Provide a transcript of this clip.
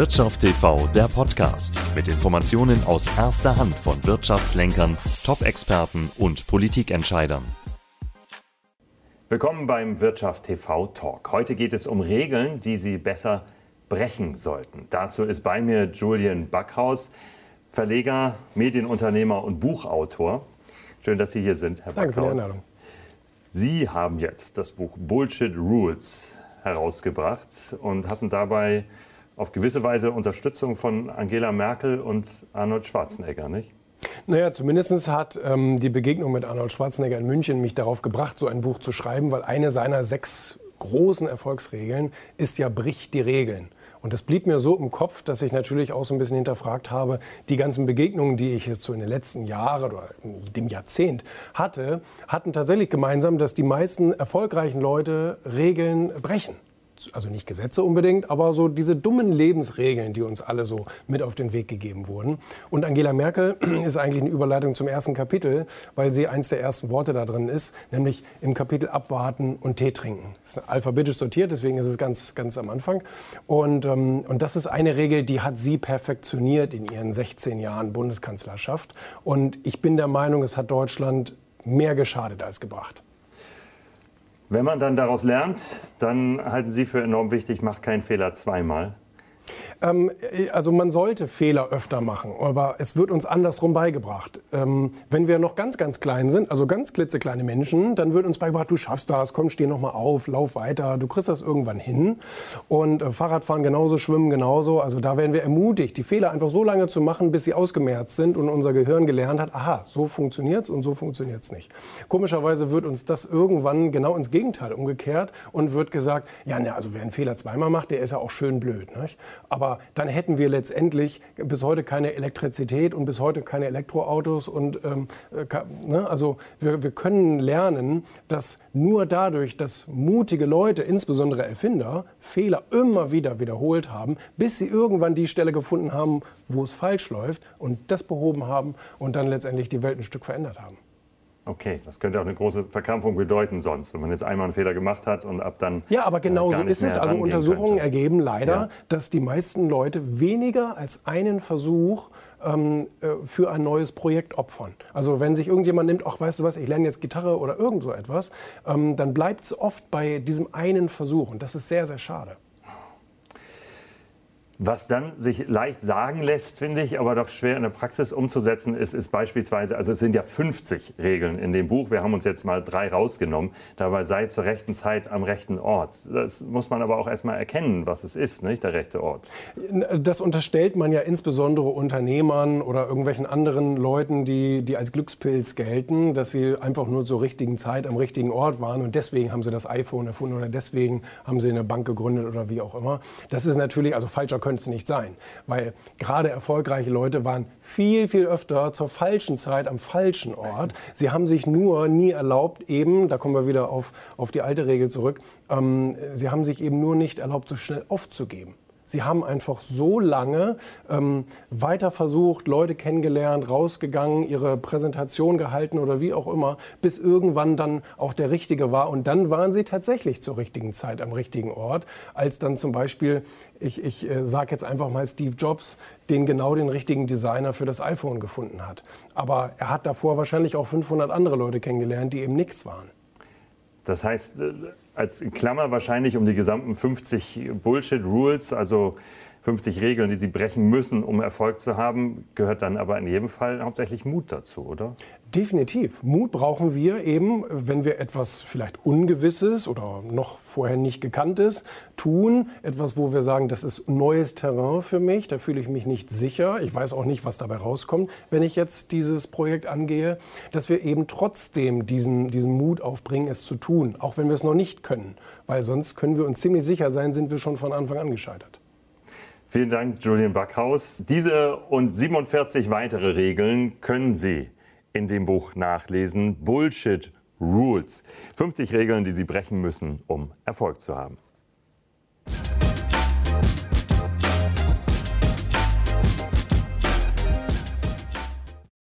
Wirtschaft TV, der Podcast mit Informationen aus erster Hand von Wirtschaftslenkern, Top-Experten und Politikentscheidern. Willkommen beim Wirtschaft TV Talk. Heute geht es um Regeln, die Sie besser brechen sollten. Dazu ist bei mir Julian Backhaus, Verleger, Medienunternehmer und Buchautor. Schön, dass Sie hier sind, Herr Danke Backhaus. Danke für die Einladung. Sie haben jetzt das Buch Bullshit Rules herausgebracht und hatten dabei auf gewisse Weise Unterstützung von Angela Merkel und Arnold Schwarzenegger, nicht? Naja, zumindest hat ähm, die Begegnung mit Arnold Schwarzenegger in München mich darauf gebracht, so ein Buch zu schreiben, weil eine seiner sechs großen Erfolgsregeln ist ja, bricht die Regeln. Und das blieb mir so im Kopf, dass ich natürlich auch so ein bisschen hinterfragt habe, die ganzen Begegnungen, die ich jetzt so in den letzten Jahren oder dem Jahrzehnt hatte, hatten tatsächlich gemeinsam, dass die meisten erfolgreichen Leute Regeln brechen also nicht Gesetze unbedingt, aber so diese dummen Lebensregeln, die uns alle so mit auf den Weg gegeben wurden. Und Angela Merkel ist eigentlich eine Überleitung zum ersten Kapitel, weil sie eins der ersten Worte da drin ist, nämlich im Kapitel abwarten und Tee trinken. Das ist alphabetisch sortiert, deswegen ist es ganz, ganz am Anfang. Und, ähm, und das ist eine Regel, die hat sie perfektioniert in ihren 16 Jahren Bundeskanzlerschaft. Und ich bin der Meinung, es hat Deutschland mehr geschadet als gebracht. Wenn man dann daraus lernt, dann halten Sie für enorm wichtig, macht keinen Fehler zweimal. Ähm, also man sollte Fehler öfter machen, aber es wird uns andersrum beigebracht. Ähm, wenn wir noch ganz, ganz klein sind, also ganz klitzekleine Menschen, dann wird uns beigebracht, du schaffst das, komm, steh noch mal auf, lauf weiter, du kriegst das irgendwann hin. Und äh, Fahrradfahren genauso, Schwimmen genauso. Also da werden wir ermutigt, die Fehler einfach so lange zu machen, bis sie ausgemerzt sind und unser Gehirn gelernt hat, aha, so funktioniert es und so funktioniert es nicht. Komischerweise wird uns das irgendwann genau ins Gegenteil umgekehrt und wird gesagt, ja, ne, also wer einen Fehler zweimal macht, der ist ja auch schön blöd. Nicht? Aber dann hätten wir letztendlich bis heute keine Elektrizität und bis heute keine Elektroautos. Und ähm, äh, ne, also wir, wir können lernen, dass nur dadurch, dass mutige Leute, insbesondere Erfinder, Fehler immer wieder wiederholt haben, bis sie irgendwann die Stelle gefunden haben, wo es falsch läuft und das behoben haben und dann letztendlich die Welt ein Stück verändert haben. Okay, das könnte auch eine große Verkrampfung bedeuten sonst, wenn man jetzt einmal einen Fehler gemacht hat und ab dann. Ja, aber genau so ist es. Also Untersuchungen könnte. ergeben leider, ja. dass die meisten Leute weniger als einen Versuch ähm, äh, für ein neues Projekt opfern. Also wenn sich irgendjemand nimmt, ach weißt du was, ich lerne jetzt Gitarre oder irgend so etwas, ähm, dann bleibt es oft bei diesem einen Versuch und das ist sehr, sehr schade. Was dann sich leicht sagen lässt, finde ich, aber doch schwer in der Praxis umzusetzen ist, ist beispielsweise, also es sind ja 50 Regeln in dem Buch, wir haben uns jetzt mal drei rausgenommen, dabei sei zur rechten Zeit am rechten Ort. Das muss man aber auch erstmal erkennen, was es ist, nicht der rechte Ort. Das unterstellt man ja insbesondere Unternehmern oder irgendwelchen anderen Leuten, die, die als Glückspilz gelten, dass sie einfach nur zur richtigen Zeit am richtigen Ort waren und deswegen haben sie das iPhone erfunden oder deswegen haben sie eine Bank gegründet oder wie auch immer. Das ist natürlich, also falscher könnte es nicht sein. Weil gerade erfolgreiche Leute waren viel, viel öfter zur falschen Zeit am falschen Ort. Sie haben sich nur nie erlaubt, eben, da kommen wir wieder auf, auf die alte Regel zurück, ähm, sie haben sich eben nur nicht erlaubt, so schnell aufzugeben. Sie haben einfach so lange ähm, weiter versucht, Leute kennengelernt, rausgegangen, ihre Präsentation gehalten oder wie auch immer, bis irgendwann dann auch der Richtige war. Und dann waren sie tatsächlich zur richtigen Zeit am richtigen Ort, als dann zum Beispiel, ich, ich äh, sage jetzt einfach mal Steve Jobs, den genau den richtigen Designer für das iPhone gefunden hat. Aber er hat davor wahrscheinlich auch 500 andere Leute kennengelernt, die eben nichts waren. Das heißt, äh, als Klammer wahrscheinlich um die gesamten 50 Bullshit-Rules, also 50 Regeln, die sie brechen müssen, um Erfolg zu haben, gehört dann aber in jedem Fall hauptsächlich Mut dazu, oder? Definitiv. Mut brauchen wir eben, wenn wir etwas vielleicht Ungewisses oder noch vorher nicht Gekanntes tun. Etwas, wo wir sagen, das ist neues Terrain für mich, da fühle ich mich nicht sicher. Ich weiß auch nicht, was dabei rauskommt, wenn ich jetzt dieses Projekt angehe. Dass wir eben trotzdem diesen, diesen Mut aufbringen, es zu tun, auch wenn wir es noch nicht können. Weil sonst können wir uns ziemlich sicher sein, sind wir schon von Anfang an gescheitert. Vielen Dank, Julian Backhaus. Diese und 47 weitere Regeln können Sie in dem Buch nachlesen. Bullshit Rules. 50 Regeln, die Sie brechen müssen, um Erfolg zu haben.